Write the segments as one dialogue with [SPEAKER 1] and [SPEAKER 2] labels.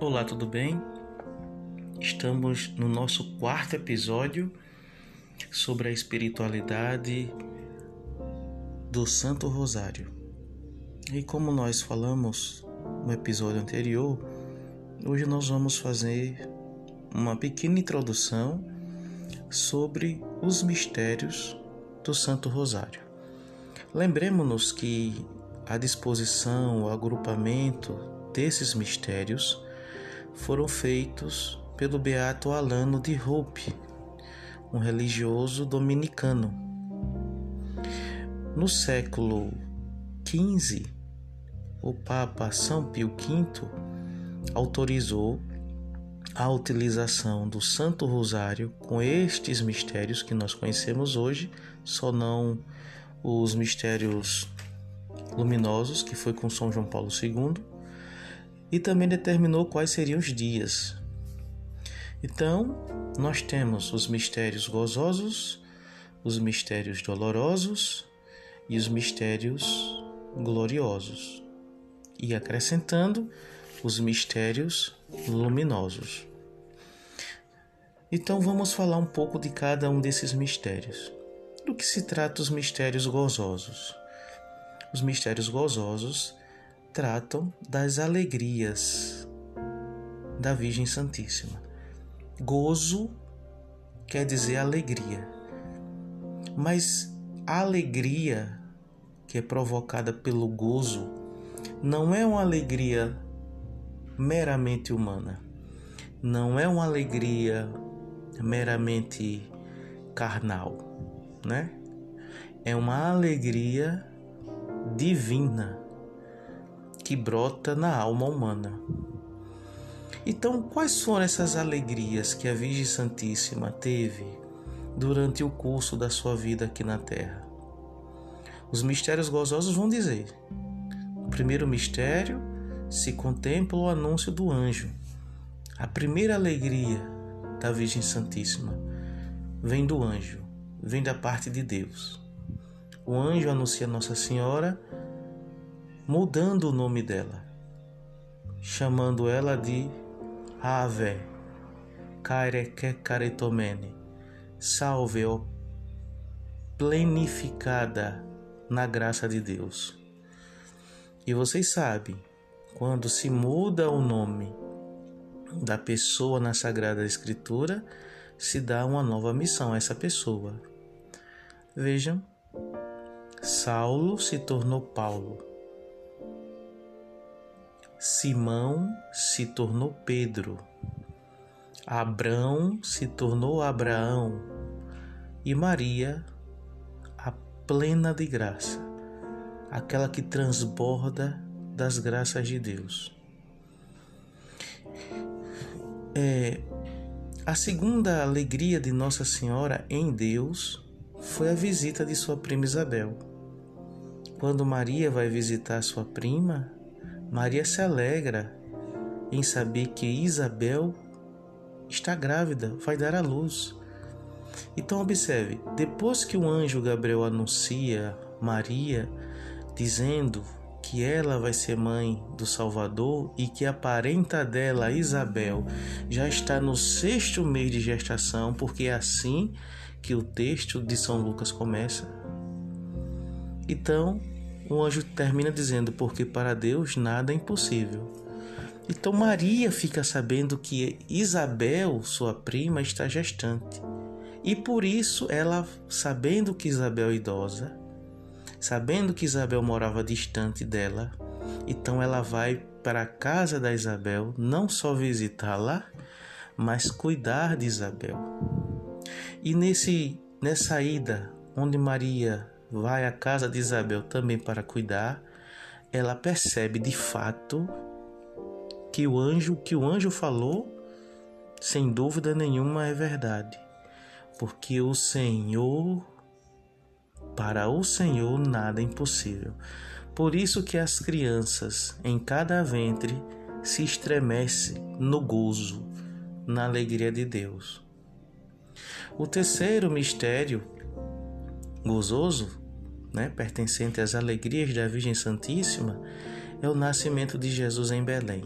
[SPEAKER 1] Olá, tudo bem? Estamos no nosso quarto episódio sobre a espiritualidade do Santo Rosário. E como nós falamos no episódio anterior, hoje nós vamos fazer uma pequena introdução sobre os mistérios do Santo Rosário. Lembremos-nos que a disposição, o agrupamento desses mistérios foram feitos pelo beato Alano de Hope, um religioso dominicano. No século XV, o Papa São Pio V autorizou a utilização do Santo Rosário com estes mistérios que nós conhecemos hoje, só não os mistérios luminosos, que foi com São João Paulo II, e também determinou quais seriam os dias. Então, nós temos os mistérios gozosos, os mistérios dolorosos e os mistérios gloriosos, e acrescentando os mistérios luminosos. Então vamos falar um pouco de cada um desses mistérios. Do que se trata os mistérios gozosos? Os mistérios gozosos tratam das alegrias da Virgem Santíssima. Gozo quer dizer alegria, mas a alegria que é provocada pelo gozo não é uma alegria meramente humana, não é uma alegria meramente carnal, né? É uma alegria divina que brota na alma humana. Então, quais foram essas alegrias que a Virgem Santíssima teve durante o curso da sua vida aqui na Terra? Os mistérios gozosos vão dizer: o primeiro mistério se contempla o anúncio do anjo. A primeira alegria da Virgem Santíssima vem do anjo, vem da parte de Deus. O anjo anuncia Nossa Senhora mudando o nome dela, chamando ela de Ave, Careque Caretomene, salve, ó plenificada na graça de Deus. E vocês sabem, quando se muda o nome da pessoa na Sagrada Escritura, se dá uma nova missão a essa pessoa. Vejam, Saulo se tornou Paulo. Simão se tornou Pedro. Abrão se tornou Abraão. E Maria, a plena de graça, aquela que transborda das graças de Deus. É, a segunda alegria de Nossa Senhora em Deus foi a visita de sua prima Isabel. Quando Maria vai visitar sua prima, Maria se alegra em saber que Isabel está grávida, vai dar à luz. Então observe, depois que o anjo Gabriel anuncia Maria, dizendo que ela vai ser mãe do Salvador e que a parenta dela, Isabel, já está no sexto mês de gestação, porque é assim que o texto de São Lucas começa. Então, o anjo termina dizendo: Porque para Deus nada é impossível. Então, Maria fica sabendo que Isabel, sua prima, está gestante. E por isso, ela, sabendo que Isabel é idosa, sabendo que Isabel morava distante dela, então ela vai para a casa da Isabel, não só visitá-la, mas cuidar de Isabel. E nesse nessa ida onde Maria vai à casa de Isabel também para cuidar, ela percebe de fato que o anjo que o anjo falou, sem dúvida nenhuma é verdade. Porque o Senhor para o Senhor nada é impossível. Por isso que as crianças em cada ventre se estremecem no gozo, na alegria de Deus. O terceiro mistério gozoso, né, pertencente às alegrias da Virgem Santíssima, é o nascimento de Jesus em Belém.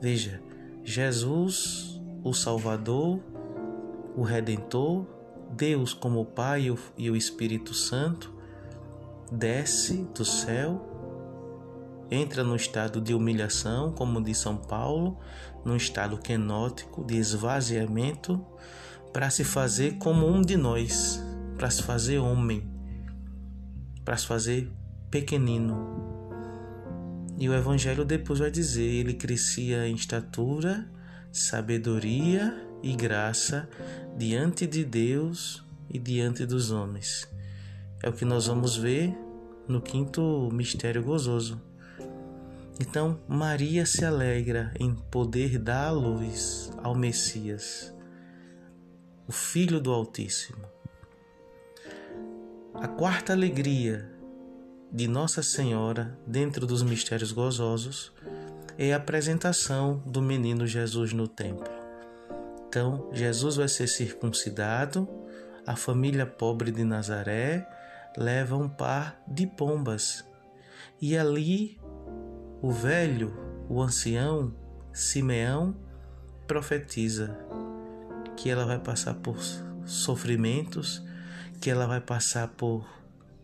[SPEAKER 1] Veja, Jesus, o Salvador, o Redentor, Deus como Pai e o Espírito Santo, desce do céu, entra no estado de humilhação, como diz São Paulo, num estado quenótico de esvaziamento, para se fazer como um de nós, para se fazer homem, para se fazer pequenino. E o Evangelho depois vai dizer: ele crescia em estatura, sabedoria e graça diante de Deus e diante dos homens. É o que nós vamos ver no quinto mistério gozoso. Então, Maria se alegra em poder dar a luz ao Messias, o Filho do Altíssimo. A quarta alegria de Nossa Senhora dentro dos mistérios gozosos é a apresentação do menino Jesus no templo. Então, Jesus vai ser circuncidado, a família pobre de Nazaré leva um par de pombas e ali o velho, o ancião, Simeão, profetiza que ela vai passar por sofrimentos, que ela vai passar por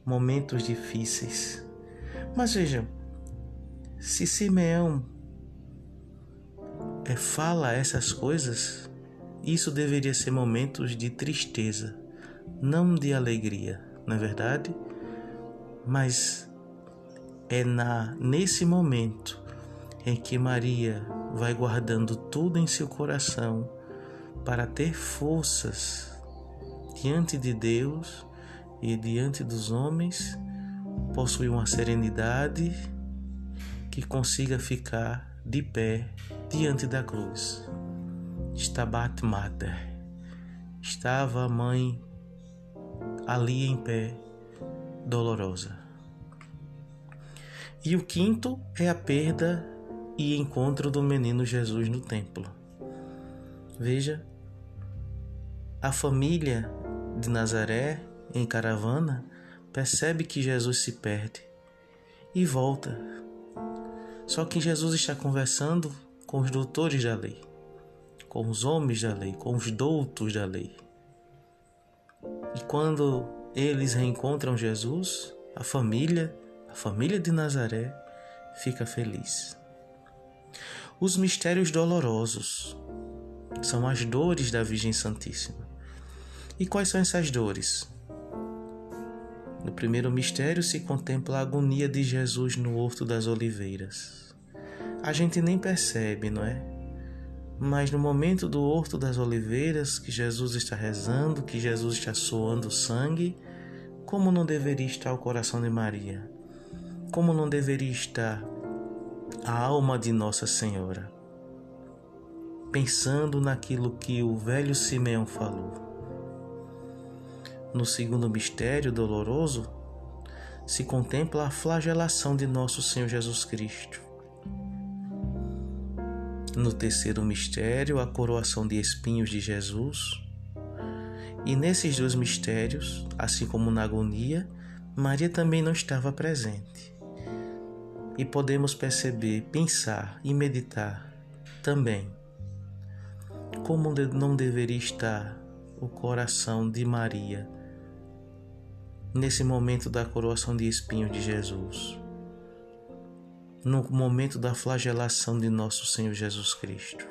[SPEAKER 1] momentos difíceis. Mas vejam, se Simeão é, fala essas coisas, isso deveria ser momentos de tristeza, não de alegria, não é verdade? Mas é na nesse momento em que Maria vai guardando tudo em seu coração para ter forças diante de Deus e diante dos homens, possuir uma serenidade que consiga ficar de pé diante da cruz. Stabat Mater. Estava a mãe ali em pé, dolorosa. E o quinto é a perda e encontro do menino Jesus no templo. Veja, a família de Nazaré, em caravana, percebe que Jesus se perde e volta. Só que Jesus está conversando com os doutores da lei, com os homens da lei, com os doutos da lei. E quando eles reencontram Jesus, a família, a família de Nazaré, fica feliz. Os mistérios dolorosos são as dores da Virgem Santíssima. E quais são essas dores? No primeiro mistério se contempla a agonia de Jesus no Horto das Oliveiras. A gente nem percebe, não é? Mas no momento do Horto das Oliveiras, que Jesus está rezando, que Jesus está soando sangue, como não deveria estar o coração de Maria? Como não deveria estar a alma de Nossa Senhora? Pensando naquilo que o velho Simeão falou. No segundo mistério doloroso, se contempla a flagelação de nosso Senhor Jesus Cristo. No terceiro mistério, a coroação de espinhos de Jesus. E nesses dois mistérios, assim como na agonia, Maria também não estava presente. E podemos perceber, pensar e meditar também como não deveria estar o coração de Maria nesse momento da coroação de espinhos de Jesus, no momento da flagelação de nosso Senhor Jesus Cristo.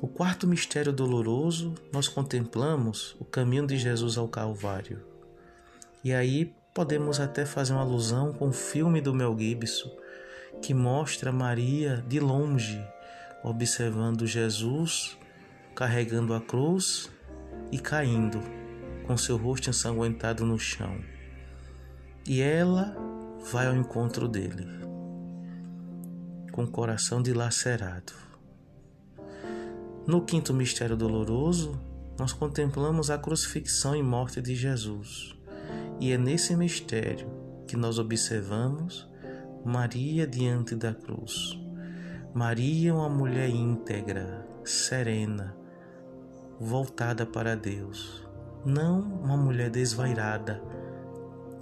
[SPEAKER 1] O quarto mistério doloroso, nós contemplamos o caminho de Jesus ao Calvário. E aí podemos até fazer uma alusão com o filme do Mel Gibson, que mostra Maria de longe, observando Jesus carregando a cruz e caindo com seu rosto ensanguentado no chão. E ela vai ao encontro dele, com o coração dilacerado. No quinto mistério doloroso, nós contemplamos a crucifixão e morte de Jesus. E é nesse mistério que nós observamos Maria diante da cruz. Maria, uma mulher íntegra, serena, voltada para Deus não uma mulher desvairada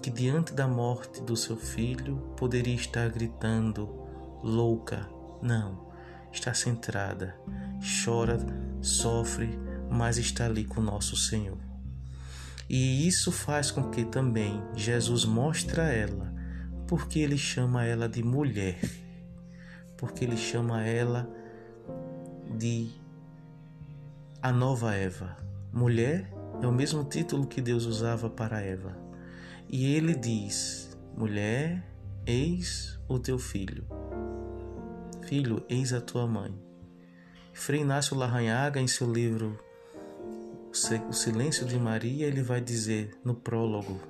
[SPEAKER 1] que diante da morte do seu filho poderia estar gritando louca, Não, está centrada, chora, sofre, mas está ali com nosso Senhor. E isso faz com que também Jesus mostre a ela porque ele chama ela de mulher, porque ele chama ela de a nova Eva. Mulher é o mesmo título que Deus usava para Eva. E ele diz: Mulher, eis o teu filho. Filho, eis a tua mãe. Frei Inácio Larranhaga, em seu livro O Silêncio de Maria, ele vai dizer no prólogo: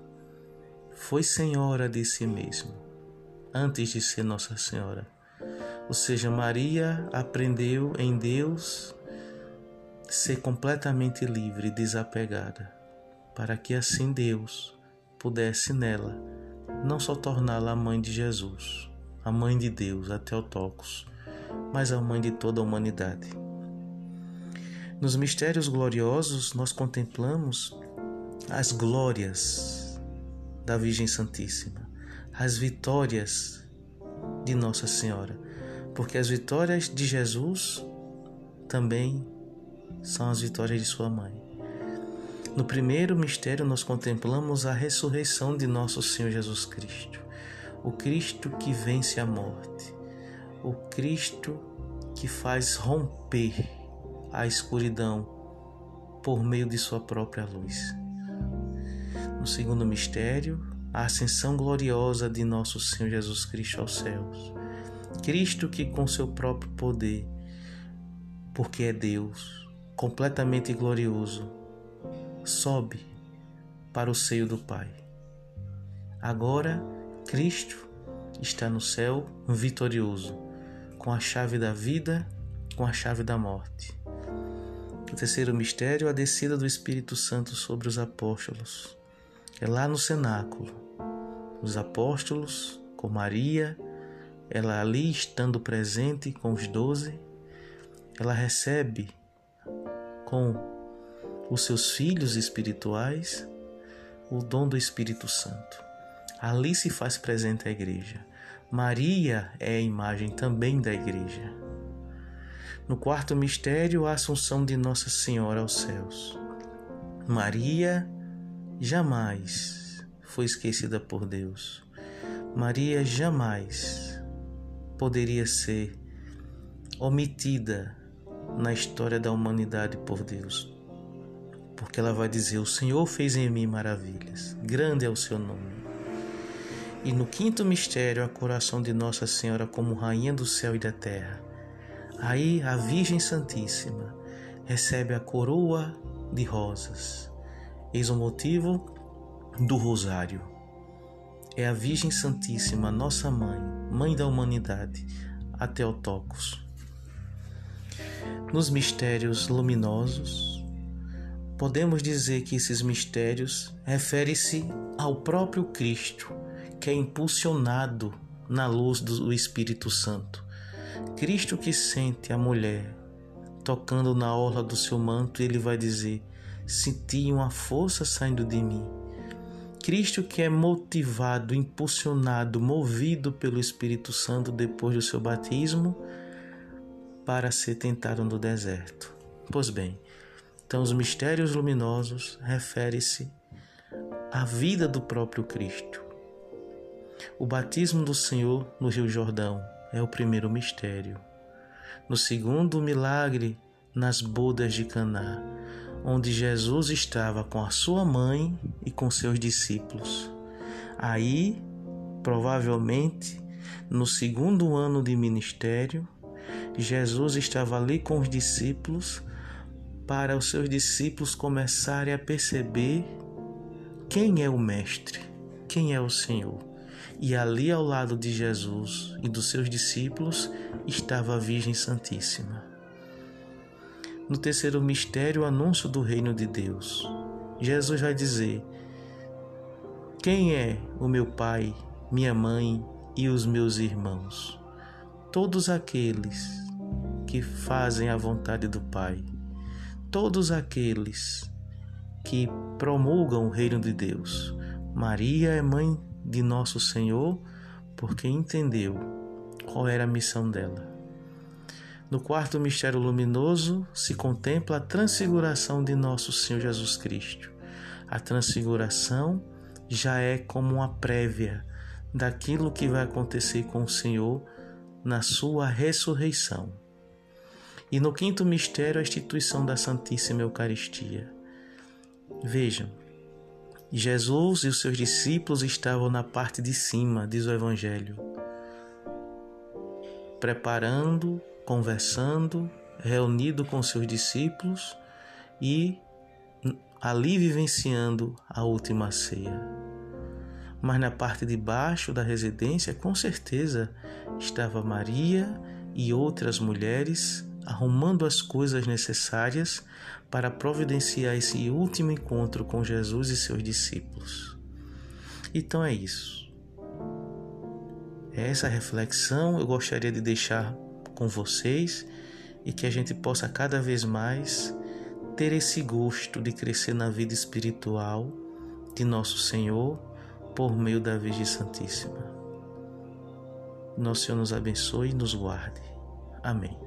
[SPEAKER 1] Foi senhora de si mesmo, antes de ser Nossa Senhora. Ou seja, Maria aprendeu em Deus ser completamente livre e desapegada, para que assim Deus pudesse nela não só torná-la a mãe de Jesus, a mãe de Deus, a Teotocos, mas a mãe de toda a humanidade. Nos mistérios gloriosos, nós contemplamos as glórias da Virgem Santíssima, as vitórias de Nossa Senhora, porque as vitórias de Jesus também são as vitórias de Sua mãe. No primeiro mistério, nós contemplamos a ressurreição de nosso Senhor Jesus Cristo, o Cristo que vence a morte, o Cristo que faz romper a escuridão por meio de Sua própria luz. No segundo mistério, a ascensão gloriosa de nosso Senhor Jesus Cristo aos céus. Cristo que, com seu próprio poder, porque é Deus, completamente glorioso, sobe para o seio do Pai. Agora, Cristo está no céu vitorioso, com a chave da vida, com a chave da morte. O terceiro mistério, a descida do Espírito Santo sobre os apóstolos. É lá no cenáculo. Os apóstolos, com Maria, ela ali estando presente com os doze, ela recebe com os seus filhos espirituais, o dom do Espírito Santo. Ali se faz presente a igreja. Maria é a imagem também da igreja. No quarto mistério, a assunção de Nossa Senhora aos céus. Maria jamais foi esquecida por Deus. Maria jamais poderia ser omitida na história da humanidade por Deus porque ela vai dizer: O Senhor fez em mim maravilhas, grande é o seu nome. E no quinto mistério, a coração de Nossa Senhora como Rainha do céu e da terra. Aí a Virgem Santíssima recebe a coroa de rosas. Eis o motivo do rosário. É a Virgem Santíssima, nossa mãe, mãe da humanidade, a Teotocos. Nos mistérios luminosos, Podemos dizer que esses mistérios referem-se ao próprio Cristo, que é impulsionado na luz do Espírito Santo. Cristo que sente a mulher tocando na orla do seu manto, ele vai dizer: Senti uma força saindo de mim. Cristo que é motivado, impulsionado, movido pelo Espírito Santo depois do seu batismo para ser tentado no deserto. Pois bem, então, os mistérios luminosos referem-se à vida do próprio Cristo. O batismo do Senhor no Rio Jordão é o primeiro mistério. No segundo, o milagre nas bodas de Caná, onde Jesus estava com a sua mãe e com seus discípulos. Aí, provavelmente, no segundo ano de ministério, Jesus estava ali com os discípulos para os seus discípulos começarem a perceber quem é o Mestre, quem é o Senhor. E ali ao lado de Jesus e dos seus discípulos estava a Virgem Santíssima. No terceiro mistério, o anúncio do reino de Deus. Jesus vai dizer: Quem é o meu pai, minha mãe e os meus irmãos? Todos aqueles que fazem a vontade do Pai todos aqueles que promulgam o reino de Deus. Maria é mãe de nosso Senhor porque entendeu qual era a missão dela. No quarto mistério luminoso se contempla a transfiguração de nosso Senhor Jesus Cristo. A transfiguração já é como uma prévia daquilo que vai acontecer com o Senhor na sua ressurreição. E no quinto mistério, a instituição da Santíssima Eucaristia. Vejam, Jesus e os seus discípulos estavam na parte de cima, diz o Evangelho, preparando, conversando, reunido com seus discípulos e ali vivenciando a última ceia. Mas na parte de baixo da residência, com certeza, estava Maria e outras mulheres arrumando as coisas necessárias para providenciar esse último encontro com Jesus e seus discípulos. Então é isso. Essa reflexão eu gostaria de deixar com vocês e que a gente possa cada vez mais ter esse gosto de crescer na vida espiritual de nosso Senhor por meio da Virgem Santíssima. Nosso Senhor nos abençoe e nos guarde. Amém.